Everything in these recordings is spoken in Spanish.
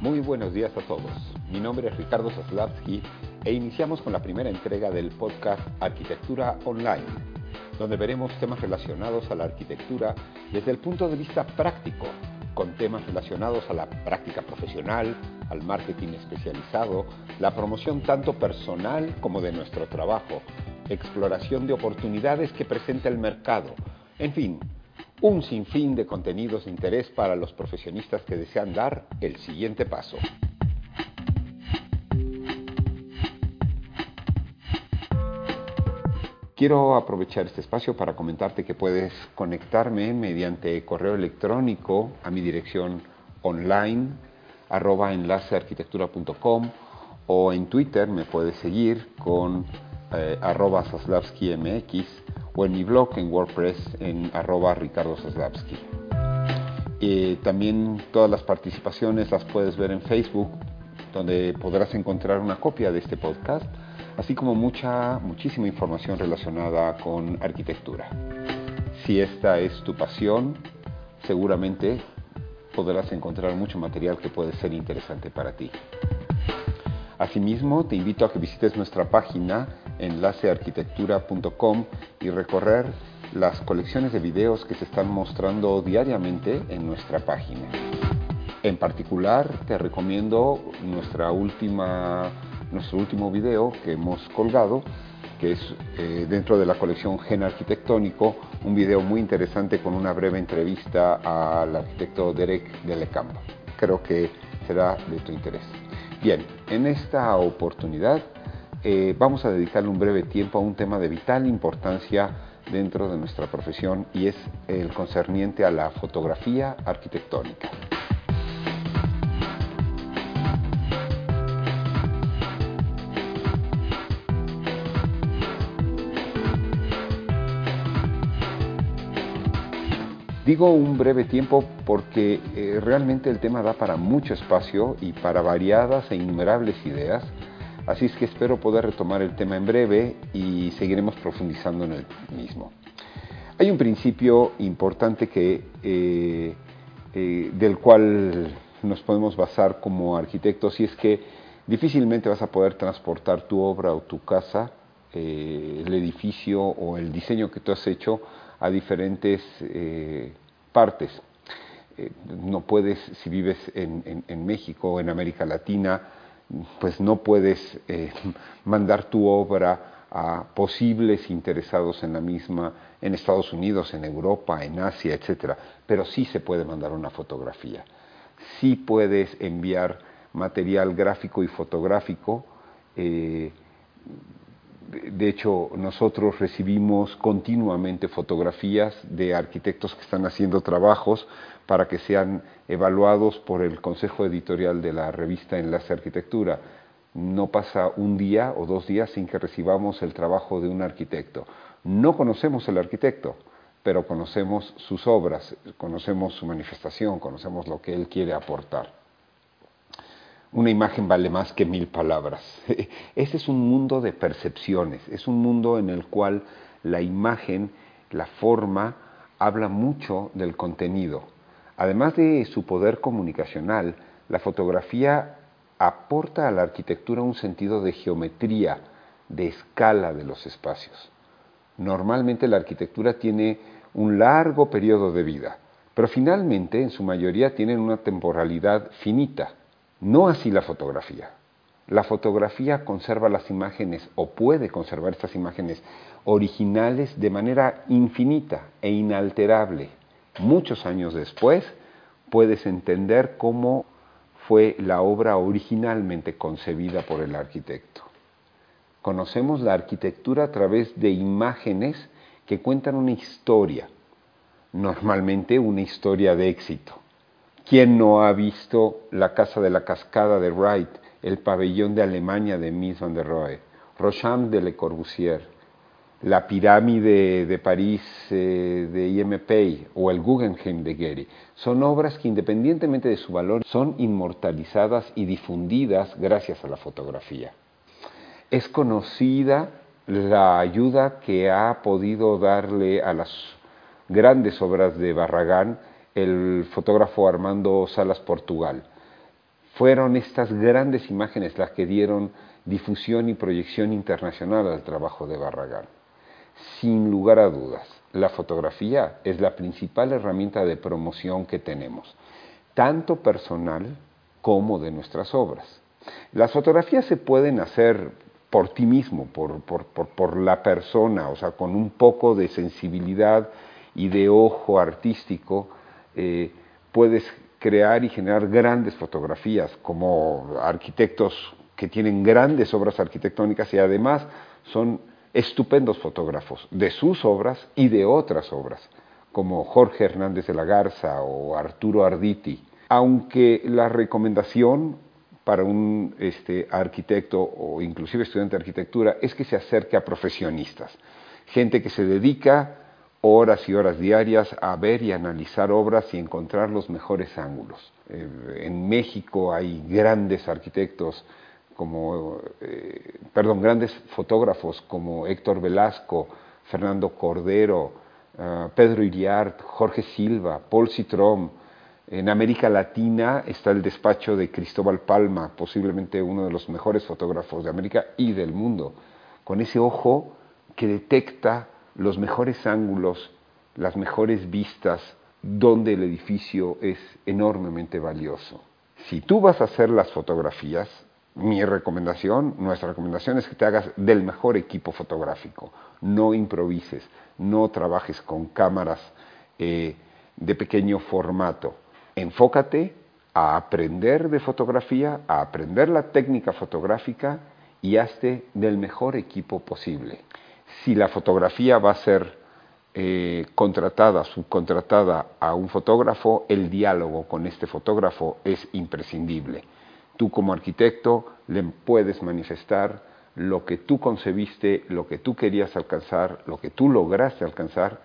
Muy buenos días a todos. Mi nombre es Ricardo Soslavsky e iniciamos con la primera entrega del podcast Arquitectura Online, donde veremos temas relacionados a la arquitectura desde el punto de vista práctico, con temas relacionados a la práctica profesional, al marketing especializado, la promoción tanto personal como de nuestro trabajo, exploración de oportunidades que presenta el mercado, en fin, un sinfín de contenidos de interés para los profesionistas que desean dar el siguiente paso. Quiero aprovechar este espacio para comentarte que puedes conectarme mediante correo electrónico a mi dirección online arroba enlacearquitectura.com o en Twitter me puedes seguir con eh, arroba saslavskymx o en mi blog en WordPress en arroba Ricardo Saslavsky. también todas las participaciones las puedes ver en Facebook, donde podrás encontrar una copia de este podcast, así como mucha, muchísima información relacionada con arquitectura. Si esta es tu pasión, seguramente podrás encontrar mucho material que puede ser interesante para ti. Asimismo, te invito a que visites nuestra página enlacearquitectura.com y recorrer las colecciones de videos que se están mostrando diariamente en nuestra página. En particular, te recomiendo nuestra última, nuestro último video que hemos colgado, que es eh, dentro de la colección Gen Arquitectónico, un video muy interesante con una breve entrevista al arquitecto Derek Delecamp. Creo que será de tu interés. Bien, en esta oportunidad eh, vamos a dedicarle un breve tiempo a un tema de vital importancia dentro de nuestra profesión y es el concerniente a la fotografía arquitectónica. Digo un breve tiempo porque eh, realmente el tema da para mucho espacio y para variadas e innumerables ideas, así es que espero poder retomar el tema en breve y seguiremos profundizando en el mismo. Hay un principio importante que, eh, eh, del cual nos podemos basar como arquitectos y es que difícilmente vas a poder transportar tu obra o tu casa, el edificio o el diseño que tú has hecho a diferentes eh, partes. Eh, no puedes, si vives en, México o en América Latina, pues no puedes eh, mandar tu obra a posibles interesados en la misma en Estados Unidos, en Europa, en Asia, etc. Pero sí se puede mandar una fotografía. Sí puedes enviar material gráfico y fotográfico de hecho, nosotros recibimos continuamente fotografías de arquitectos que están haciendo trabajos para que sean evaluados por el Consejo Editorial de la revista Enlace Arquitectura. No pasa un día o dos días sin que recibamos el trabajo de un arquitecto. No conocemos el arquitecto, pero conocemos sus obras, conocemos su manifestación, conocemos lo que él quiere aportar una imagen vale más que mil palabras. Ese es un mundo de percepciones, es un mundo en el cual la imagen, la forma, habla mucho del contenido. Además de su poder comunicacional, la fotografía aporta a la arquitectura un sentido de geometría, de escala de los espacios. Normalmente la arquitectura tiene un largo periodo de vida, pero finalmente en su mayoría tienen una temporalidad finita no así la fotografía. La fotografía conserva las imágenes o puede conservar estas imágenes originales de manera infinita e inalterable. Muchos años después puedes entender cómo fue la obra originalmente concebida por el arquitecto. Conocemos la arquitectura a través de imágenes que cuentan una historia, normalmente una historia de éxito. ¿Quién no ha visto la Casa de la Cascada de Wright, el pabellón de Alemania de Mies van der Rohe, Rocham de Le Corbusier, la pirámide de París eh, de IMP o el Guggenheim de Gehry. Son obras que independientemente de su valor son inmortalizadas y difundidas gracias a la fotografía. Es conocida la ayuda que ha podido darle a las grandes obras de Barragán el fotógrafo Armando Salas Portugal. Fueron estas grandes imágenes las que dieron difusión y proyección internacional al trabajo de Barragán. Sin lugar a dudas, la fotografía es la principal herramienta de promoción que tenemos, tanto personal como de nuestras obras. Las fotografías se pueden hacer por ti mismo, por, la persona, o sea, con un poco de sensibilidad y de ojo artístico, eh, puedes crear y generar grandes fotografías como arquitectos que tienen grandes obras arquitectónicas y además son estupendos fotógrafos de sus obras y de otras obras, como Jorge Hernández de la Garza o Arturo Arditi. Aunque la recomendación para un este, arquitecto o inclusive estudiante de arquitectura es que se acerque a profesionistas, gente que se dedica horas y horas diarias a ver y analizar obras y encontrar los mejores ángulos. Eh, en México hay grandes arquitectos como, eh, perdón, grandes fotógrafos como Héctor Velasco, Fernando Cordero, ah, Pedro Iriart, Jorge Silva, Paul Citrom. En América Latina está el despacho de Cristóbal Palma, posiblemente uno de los mejores fotógrafos de América y del mundo, con ese ojo que detecta los mejores ángulos, las mejores vistas, donde el edificio es enormemente valioso. Si tú vas a hacer las fotografías, mi recomendación, nuestra recomendación es que te hagas del mejor equipo fotográfico. No improvises, no trabajes con cámaras eh, de pequeño formato. Enfócate a aprender de fotografía, a aprender la técnica fotográfica y hazte del mejor equipo posible. Si la fotografía va a ser eh, contratada, subcontratada a un fotógrafo, el diálogo con este fotógrafo es imprescindible. Tú como arquitecto le puedes manifestar lo que tú concebiste, lo que tú querías alcanzar, lo que tú lograste alcanzar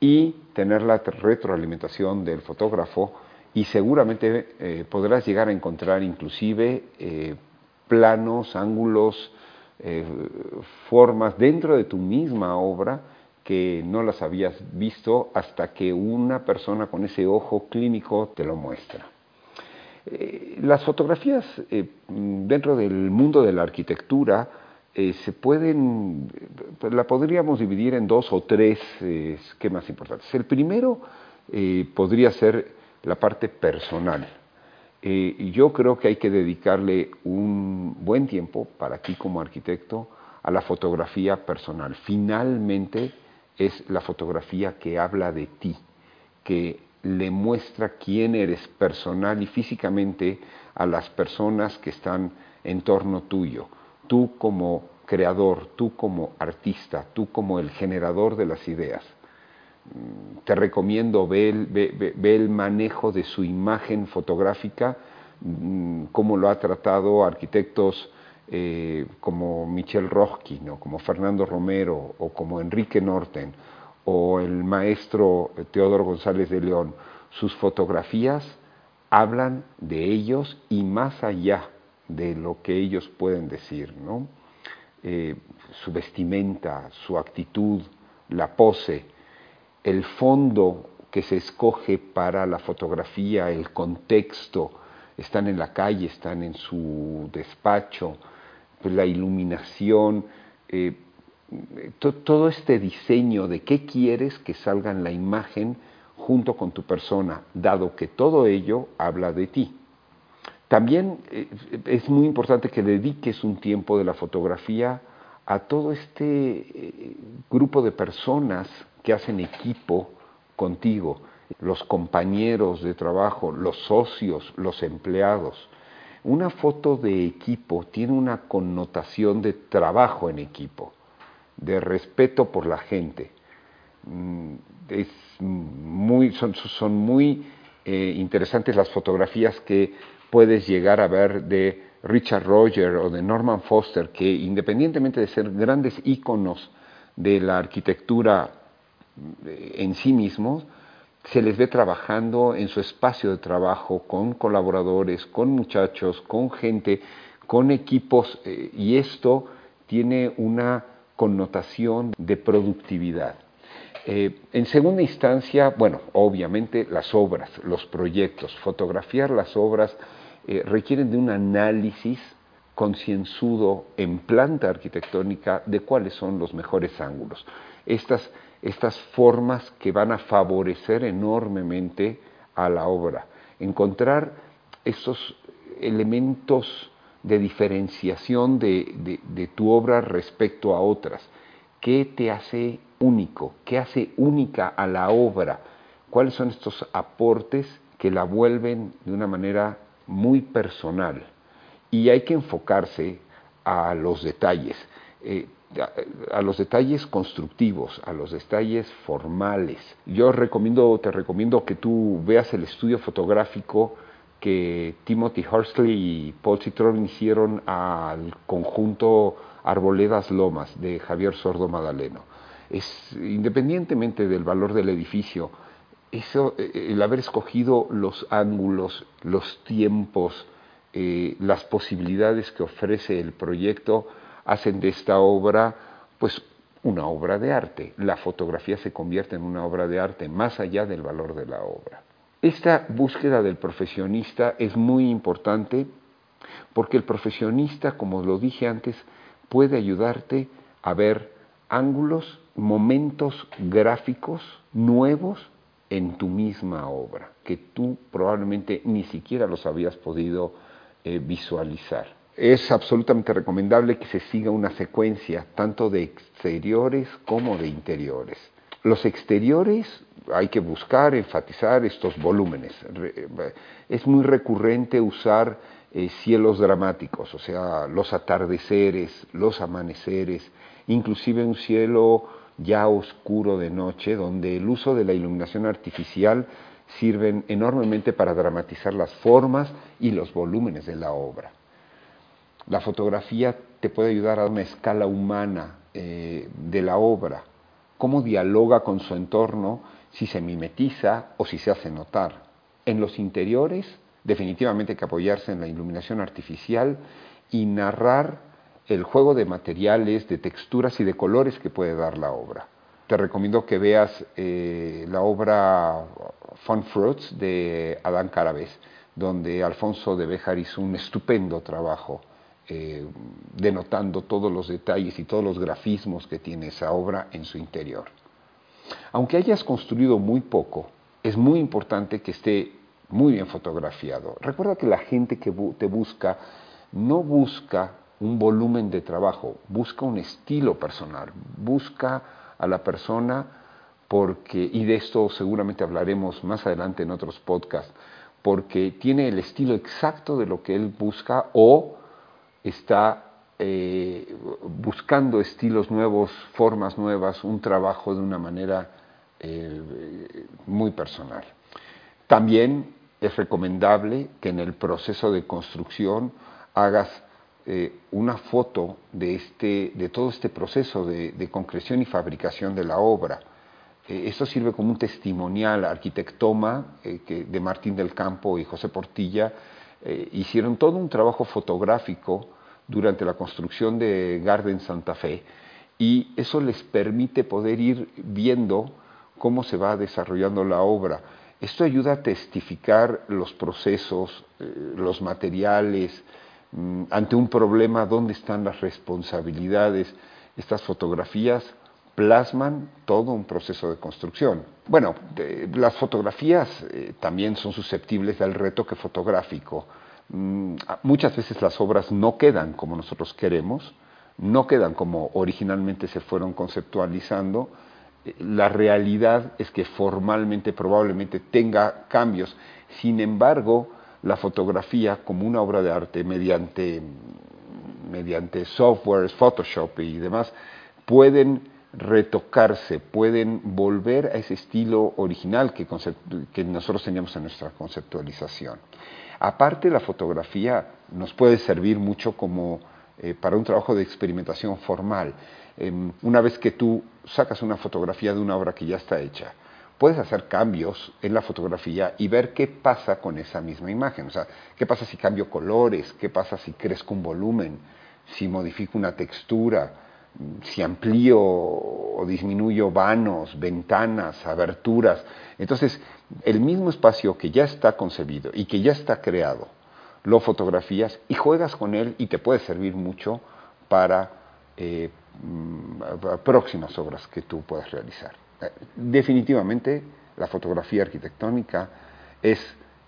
y tener la retroalimentación del fotógrafo y seguramente eh, podrás llegar a encontrar inclusive eh, planos, ángulos, eh, formas dentro de tu misma obra que no las habías visto hasta que una persona con ese ojo clínico te lo muestra. Eh, las fotografías eh, dentro del mundo de la arquitectura se pueden, la podríamos dividir en dos o tres esquemas importantes. El primero podría ser la parte personal. Yo creo que hay que dedicarle un buen tiempo para ti como arquitecto a la fotografía personal. Finalmente es la fotografía que habla de ti, que le muestra quién eres personal y físicamente a las personas que están en torno tuyo. Tú como creador, tú como artista, tú como el generador de las ideas. Te recomiendo ver el, manejo de su imagen fotográfica, mm, cómo lo ha tratado arquitectos eh, como Michel Rochkin o como Fernando Romero o como Enrique Norten o el maestro Teodoro González de León, sus fotografías hablan de ellos y más allá de lo que ellos pueden decir, ¿no? Eh, su vestimenta, su actitud, la pose, el fondo que se escoge para la fotografía, el contexto, están en la calle, están en su despacho, pues la iluminación, eh, todo este diseño de qué quieres que salga en la imagen junto con tu persona, dado que todo ello habla de ti. También eh, es muy importante que dediques un tiempo de la fotografía a todo este eh, grupo de personas que hacen equipo contigo, los compañeros de trabajo, los socios, los empleados. Una foto de equipo tiene una connotación de trabajo en equipo, de respeto por la gente. Mm, es muy, son, son muy eh, interesantes las fotografías que puedes llegar a ver de Richard Roger o de Norman Foster, que independientemente de ser grandes íconos de la arquitectura en sí mismos, se les ve trabajando en su espacio de trabajo con colaboradores, con muchachos, con gente, con equipos, eh, y esto tiene una connotación de productividad. Eh, en segunda instancia, bueno, obviamente las obras, los proyectos, fotografiar las obras eh, requieren de un análisis concienzudo en planta arquitectónica de cuáles son los mejores ángulos. Estas, estas formas que van a favorecer enormemente a la obra. Encontrar esos elementos de diferenciación de, de tu obra respecto a otras. ¿Qué te hace único? ¿Qué hace única a la obra? ¿Cuáles son estos aportes que la vuelven de una manera muy personal? Y hay que enfocarse a los detalles, eh, a, los detalles constructivos, a los detalles formales. Yo recomiendo, te recomiendo que tú veas el estudio fotográfico que Timothy Horsley y Paul Citron hicieron al conjunto Arboledas Lomas de Javier Sordo Madaleno. Es, independientemente del valor del edificio, eso, eh, el haber escogido los ángulos, los tiempos, eh, las posibilidades que ofrece el proyecto hacen de esta obra pues una obra de arte. La fotografía se convierte en una obra de arte más allá del valor de la obra. Esta búsqueda del profesionista es muy importante porque el profesionista, como lo dije antes, puede ayudarte a ver ángulos, momentos gráficos nuevos en tu misma obra, que tú probablemente ni siquiera los habías podido eh, visualizar. Es absolutamente recomendable que se siga una secuencia tanto de exteriores como de interiores. Los exteriores hay que buscar, enfatizar estos volúmenes. Eh, es muy recurrente usar eh, cielos dramáticos, o sea, los atardeceres, los amaneceres, inclusive un cielo ya oscuro de noche, donde el uso de la iluminación artificial sirven enormemente para dramatizar las formas y los volúmenes de la obra. La fotografía te puede ayudar a una escala humana eh, de la obra, cómo dialoga con su entorno, si se mimetiza o si se hace notar. En los interiores definitivamente hay que apoyarse en la iluminación artificial y narrar el juego de materiales, de texturas y de colores que puede dar la obra. Te recomiendo que veas eh, la obra Fun Fruits de Adán Carabes, donde Alfonso de Béjar hizo un estupendo trabajo eh, denotando todos los detalles y todos los grafismos que tiene esa obra en su interior. Aunque hayas construido muy poco, es muy importante que esté muy bien fotografiado. Recuerda que la gente que te busca no busca un volumen de trabajo, busca un estilo personal, busca a la persona porque, y de esto seguramente hablaremos más adelante en otros podcasts, porque tiene el estilo exacto de lo que él busca o está eh, buscando estilos nuevos, formas nuevas, un trabajo de una manera eh, muy personal. También es recomendable que en el proceso de construcción hagas eh, una foto de, este, de todo este proceso de, concreción y fabricación de la obra. Esto sirve como un testimonial. Arquitectoma, que de Martín del Campo y José Portilla, hicieron todo un trabajo fotográfico durante la construcción de Garden Santa Fe y eso les permite poder ir viendo cómo se va desarrollando la obra esto ayuda a testificar los procesos, eh, los materiales, mm, ante un problema, dónde están las responsabilidades. Estas fotografías plasman todo un proceso de construcción. Bueno, las fotografías eh, también son susceptibles del retoque fotográfico. Mm, muchas veces las obras no quedan como nosotros queremos, no quedan como originalmente se fueron conceptualizando, la realidad es que formalmente probablemente tenga cambios. Sin embargo, la fotografía como una obra de arte mediante, mediante softwares, Photoshop y demás, pueden retocarse, pueden volver a ese estilo original que, que nosotros teníamos en nuestra conceptualización. Aparte, la fotografía nos puede servir mucho como eh, para un trabajo de experimentación formal. Em, una vez que tú sacas una fotografía de una obra que ya está hecha, puedes hacer cambios en la fotografía y ver qué pasa con esa misma imagen. O sea, qué pasa si cambio colores, qué pasa si crezco un volumen, si modifico una textura, si amplío o disminuyo vanos, ventanas, aberturas. Entonces, el mismo espacio que ya está concebido y que ya está creado, lo fotografías y juegas con él y te puede servir mucho para eh, mm, próximas obras que tú puedas realizar. Eh, definitivamente, la fotografía arquitectónica es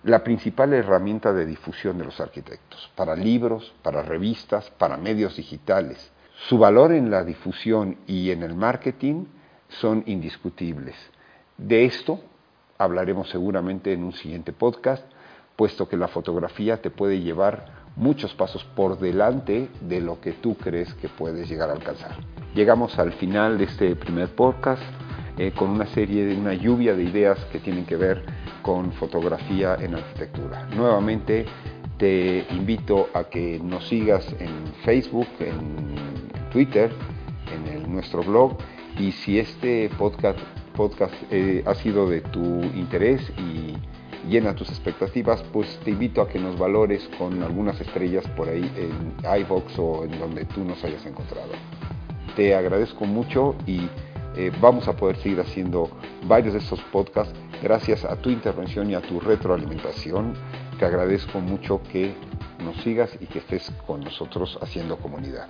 la principal herramienta de difusión de los arquitectos, para libros, para revistas, para medios digitales. Su valor en la difusión y en el marketing son indiscutibles. De esto hablaremos seguramente en un siguiente podcast, puesto que la fotografía te puede llevar muchos pasos por delante de lo que tú crees que puedes llegar a alcanzar. Llegamos al final de este primer podcast eh, con una serie de una lluvia de ideas que tienen que ver con fotografía en arquitectura. Nuevamente te invito a que nos sigas en Facebook, en Twitter, en nuestro blog. Y si este podcast, podcast eh, ha sido de tu interés y llena tus expectativas, pues te invito a que nos valores con algunas estrellas por ahí en iVox o en donde tú nos hayas encontrado. Te agradezco mucho y eh, vamos a poder seguir haciendo varios de estos podcasts gracias a tu intervención y a tu retroalimentación. Te agradezco mucho que nos sigas y que estés con nosotros haciendo comunidad.